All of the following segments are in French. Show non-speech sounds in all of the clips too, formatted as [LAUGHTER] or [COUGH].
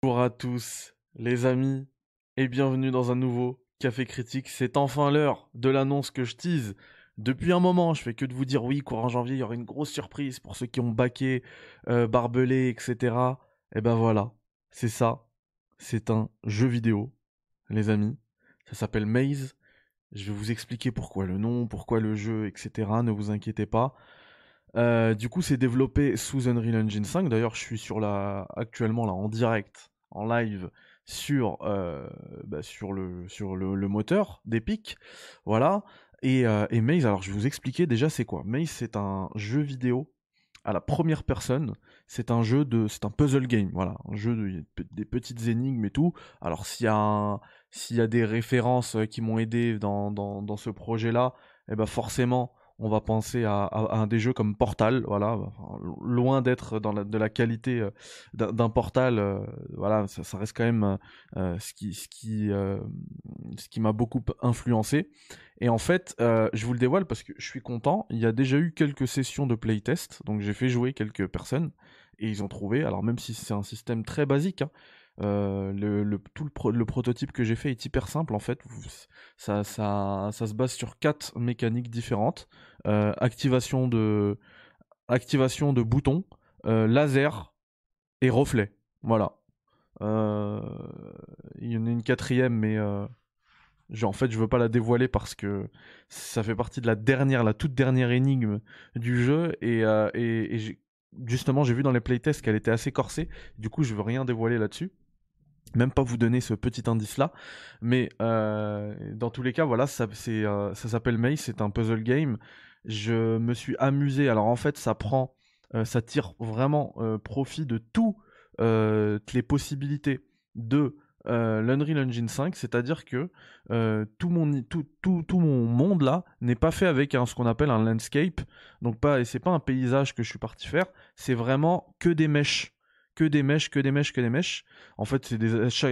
Bonjour à tous, les amis, et bienvenue dans un nouveau Café Critique. C'est enfin l'heure de l'annonce que je tease. Depuis un moment, je fais que de vous dire oui, courant janvier, il y aura une grosse surprise pour ceux qui ont baqué, euh, barbelé, etc. Et ben voilà, c'est ça. C'est un jeu vidéo, les amis. Ça s'appelle Maze. Je vais vous expliquer pourquoi le nom, pourquoi le jeu, etc. Ne vous inquiétez pas. Euh, du coup, c'est développé sous Unreal Engine 5. D'ailleurs, je suis sur la, actuellement là en direct, en live sur, euh, bah, sur, le, sur le, moteur d'Epic. Voilà. Et, euh, et, Maze, alors je vais vous expliquer déjà c'est quoi. Maze, c'est un jeu vidéo à la première personne. C'est un jeu de, c'est un puzzle game. Voilà, un jeu de, des petites énigmes et tout. Alors s'il y a s'il y a des références qui m'ont aidé dans, dans, dans ce projet-là, eh ben forcément on va penser à, des jeux comme Portal, voilà, loin d'être de la qualité euh, d'un Portal, euh, voilà, ça, reste quand même euh, ce qui m'a beaucoup influencé. Et en fait, je vous le dévoile parce que je suis content. Il y a déjà eu quelques sessions de playtest, donc j'ai fait jouer quelques personnes et ils ont trouvé. Alors même si c'est un système très basique. Hein, euh, le, tout le, prototype que j'ai fait est hyper simple en fait. Ça, se base sur quatre mécaniques différentes. Euh, activation, de, activation de boutons, euh, laser et reflet. Voilà. il y en a une quatrième, mais en fait, je veux pas la dévoiler parce que ça fait partie de la dernière, la toute dernière énigme du jeu. Et, et justement, j'ai vu dans les playtests qu'elle était assez corsée. Du coup, je veux rien dévoiler là-dessus même pas vous donner ce petit indice là mais euh, dans tous les cas voilà ça c'est euh, ça s'appelle Maze c'est un puzzle game. Je me suis amusé alors en fait ça prend euh, ça tire vraiment profit de toutes les possibilités de l'Unreal Engine 5 c'est-à-dire que tout mon tout, tout, tout mon monde là n'est pas fait avec ce qu'on appelle un landscape. Donc pas et c'est pas un paysage que je suis parti faire c'est vraiment que des mèches que des mèches, que des mèches, que des mèches. En fait,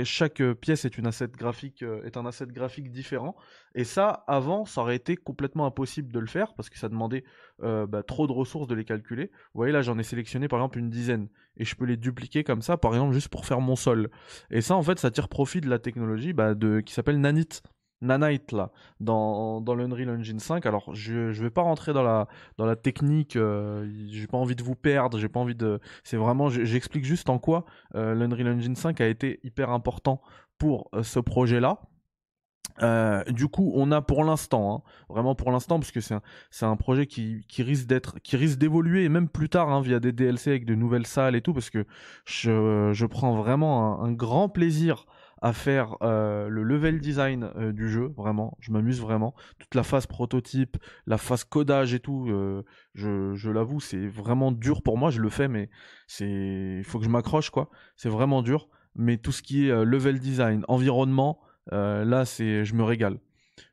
chaque, pièce est une asset graphique, euh, est un asset graphique différent. Et ça, avant, ça aurait été complètement impossible de le faire parce que ça demandait euh, bah, trop de ressources de les calculer. Vous voyez là, j'en ai sélectionné par exemple une dizaine et je peux les dupliquer comme ça, par exemple juste pour faire mon sol. Et ça, en fait, ça tire profit de la technologie bah, qui s'appelle Nanite. Nanite là dans, dans l'Unreal Engine 5 alors je je vais pas rentrer dans la dans la technique euh, j'ai pas envie de vous perdre j'ai pas envie de c'est vraiment j'explique juste en quoi euh, l'Unreal Engine 5 a été hyper important pour euh, ce projet là du coup, on a pour l'instant, hein, vraiment pour l'instant, parce que c'est un, un projet qui, qui risque d'être, qui risque d'évoluer et même plus tard hein, via des DLC avec de nouvelles salles et tout, parce que je, je prends vraiment un grand plaisir à faire euh, le level design euh, du jeu, vraiment, je m'amuse vraiment. Toute la phase prototype, la phase codage et tout, euh, je, l'avoue, c'est vraiment dur pour moi, je le fais, mais c'est, il faut que je m'accroche, quoi. C'est vraiment dur, mais tout ce qui est level design, environnement, là, c'est, je me régale.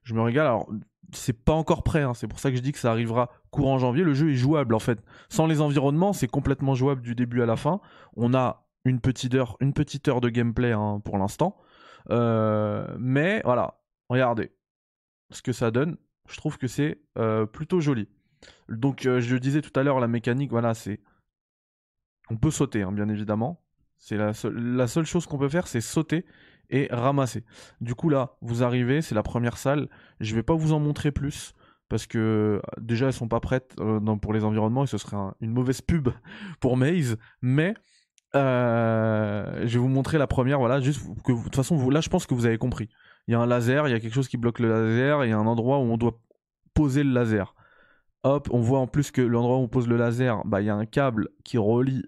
Je me régale, alors c'est pas encore prêt, hein. c'est pour ça que je dis que ça arrivera courant janvier. Le jeu est jouable en fait. Sans les environnements, c'est complètement jouable du début à la fin. On a une petite heure, de gameplay hein, pour l'instant. Euh, mais voilà, regardez ce que ça donne. Je trouve que c'est euh, plutôt joli. Donc euh, je disais tout à l'heure, la mécanique, voilà, c'est... On peut sauter, hein, bien évidemment. C'est la, la seule chose qu'on peut faire, c'est sauter et ramasser. Du coup là, vous arrivez, c'est la première salle. Je vais pas vous en montrer plus parce que déjà elles sont pas prêtes pour les environnements et ce serait une mauvaise pub [LAUGHS] pour Maze. Mais je vais vous montrer la première, voilà, juste de toute façon, là, je pense que vous avez compris. Il y a un laser, il y a quelque chose qui bloque le laser, il y a un endroit où on doit poser le laser. Hop, on voit en plus que l'endroit où on pose le laser, bah, il y a un câble qui relie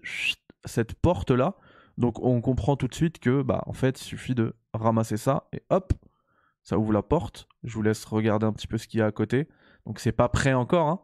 cette porte là. Donc on comprend tout de suite que, bah, en fait, il suffit de ramasser ça et hop, ça ouvre la porte. Je vous laisse regarder un petit peu ce qu'il y a à côté. Donc c'est pas prêt encore, hein.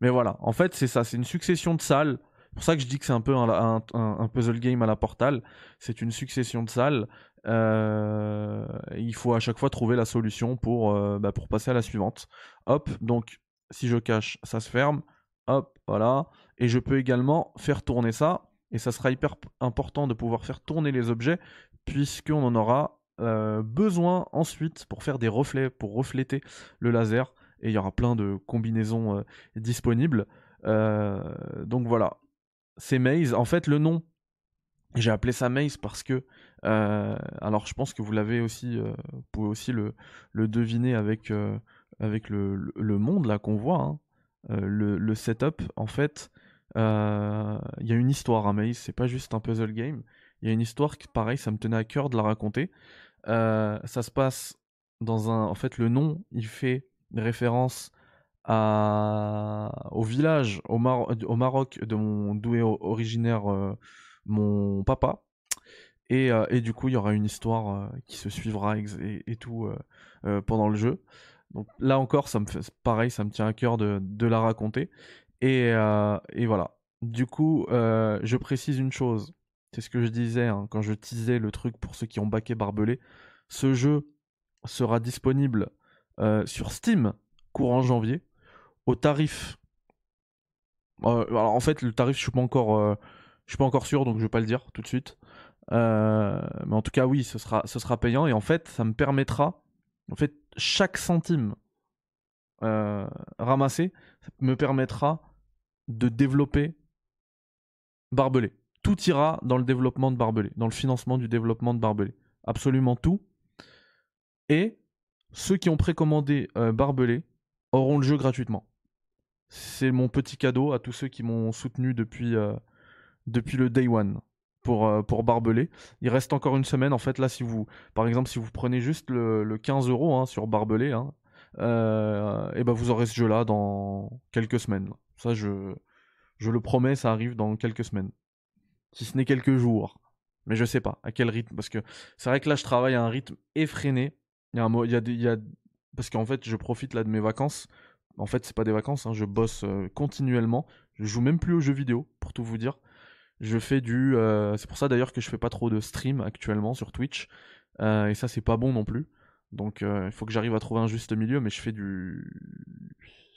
Mais voilà, en fait, c'est ça, c'est une succession de salles pour ça que je dis que c'est un peu un, puzzle game à la Portal. C'est une succession de salles. Euh, il faut à chaque fois trouver la solution pour, euh, bah, pour passer à la suivante. Hop, donc si je cache, ça se ferme. Hop, voilà. Et je peux également faire tourner ça. Et ça sera hyper important de pouvoir faire tourner les objets, puisqu'on en aura euh, besoin ensuite pour faire des reflets, pour refléter le laser. Et il y aura plein de combinaisons disponibles. donc voilà, c'est Maze. En fait, le nom, J'ai appelé ça Maze parce que, euh, alors je pense que vous l'avez aussi, euh, vous pouvez aussi le, deviner avec, euh, avec le, le, monde là qu'on voit, hein. le, le, setup. En fait, il y a une histoire à Maze, c'est pas juste un puzzle game. Il y a une histoire qui, pareil, ça me tenait à cœur de la raconter. ça se passe dans un, en fait, le nom, il fait référence au village au, Maroc de mon doué originaire mon papa. Et, euh, et, du coup, il y aura une histoire euh, qui se suivra et, tout euh, pendant le jeu. Donc là encore, ça me fait pareil, ça me tient à cœur de, de la raconter. Et, et, voilà. Du coup, je précise une chose. C'est ce que je disais hein, quand je teasais le truc pour ceux qui ont baqué Barbelé. Ce jeu sera disponible sur Steam courant janvier au tarif. alors en fait, le tarif, je suis pas encore je suis pas encore sûr, donc je vais pas le dire tout de suite. Euh, mais en tout cas, oui, ce sera, ce sera payant. Et en fait, ça me permettra, en fait, chaque centime euh, ramassé me permettra de développer Barbelé. Tout ira dans le développement de Barbelé, dans le financement du développement de Barbelé. Absolument tout. Et ceux qui ont précommandé euh, Barbelé auront le jeu gratuitement. C'est mon petit cadeau à tous ceux qui m'ont soutenu depuis, depuis le day one pour, euh, pour Barbelé. Il reste encore une semaine. En fait, là, si vous, par exemple, si vous prenez juste le, 15 euros hein, sur Barbelé, hein, euh, et ben vous aurez ce jeu-là dans quelques semaines. Ça, je, je le promets, ça arrive dans quelques semaines. Si ce n'est quelques jours. Mais je sais pas à quel rythme. Parce que c'est vrai que là, je travaille à un rythme effréné. Il y a un il y a, il y a... Parce qu'en fait, je profite là de mes vacances. En fait, c'est pas des vacances, hein, je bosse euh, continuellement. Je joue même plus aux jeux vidéo, pour tout vous dire. Je fais du. Euh, c'est pour ça d'ailleurs que je fais pas trop de stream actuellement sur Twitch. Euh, et ça, c'est pas bon non plus. Donc, il faut que j'arrive à trouver un juste milieu. Mais je fais du.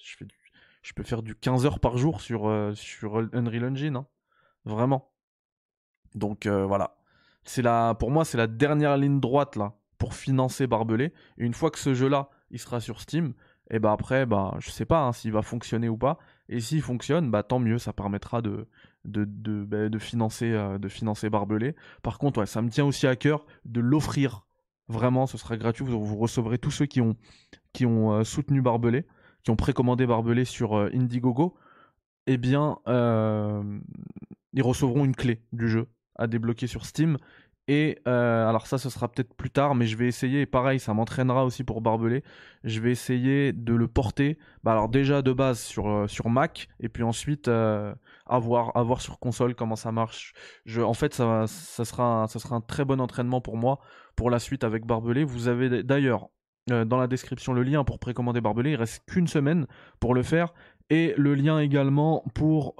Je fais du. Je peux faire du 15 heures par jour sur, sur Unreal Engine. Hein. Vraiment. Donc, voilà. C'est la... Pour moi, c'est la dernière ligne droite là pour financer Barbelé. Et une fois que ce jeu-là, il sera sur Steam, et bah après, bah, je sais pas hein, s'il va fonctionner ou pas. Et s'il fonctionne, bah tant mieux, ça permettra de, de, de, bah, euh, financer Barbelé. Par contre, ça me tient aussi à cœur de l'offrir. Vraiment, ce sera gratuit. Vous, vous, recevrez tous ceux qui ont, qui ont euh, soutenu Barbelé, qui ont précommandé Barbelé sur euh, Indiegogo. Eh bien, ils recevront une clé du jeu à débloquer sur Steam et euh, alors ça, ce sera peut-être plus tard, mais je vais essayer, et pareil, ça m'entraînera aussi pour Barbelé, je vais essayer de le porter, bah alors déjà de base sur, euh, sur Mac, et puis ensuite euh, avoir, sur console comment ça marche. En fait, ça, ça, sera, ça sera un très bon entraînement pour moi pour la suite avec Barbelé. Vous avez d'ailleurs dans la description le lien pour précommander Barbelé, il reste qu'une semaine pour le faire, et le lien également pour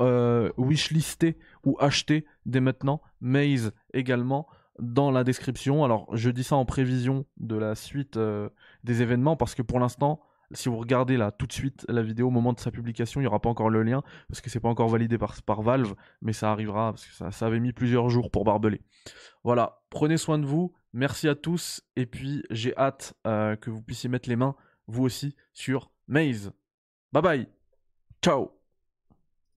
wishlister ou acheter dès maintenant, Maze également dans la description. Alors, je dis ça en prévision de la suite euh, des événements parce que pour l'instant, si vous regardez là tout de suite la vidéo au moment de sa publication, il n'y aura pas encore le lien parce que c'est pas encore validé par, par Valve, mais ça arrivera parce que ça, avait mis plusieurs jours pour barbeler. Voilà, prenez soin de vous, merci à tous et puis j'ai hâte euh, que vous puissiez mettre les mains, vous aussi, sur Maze. Bye bye, ciao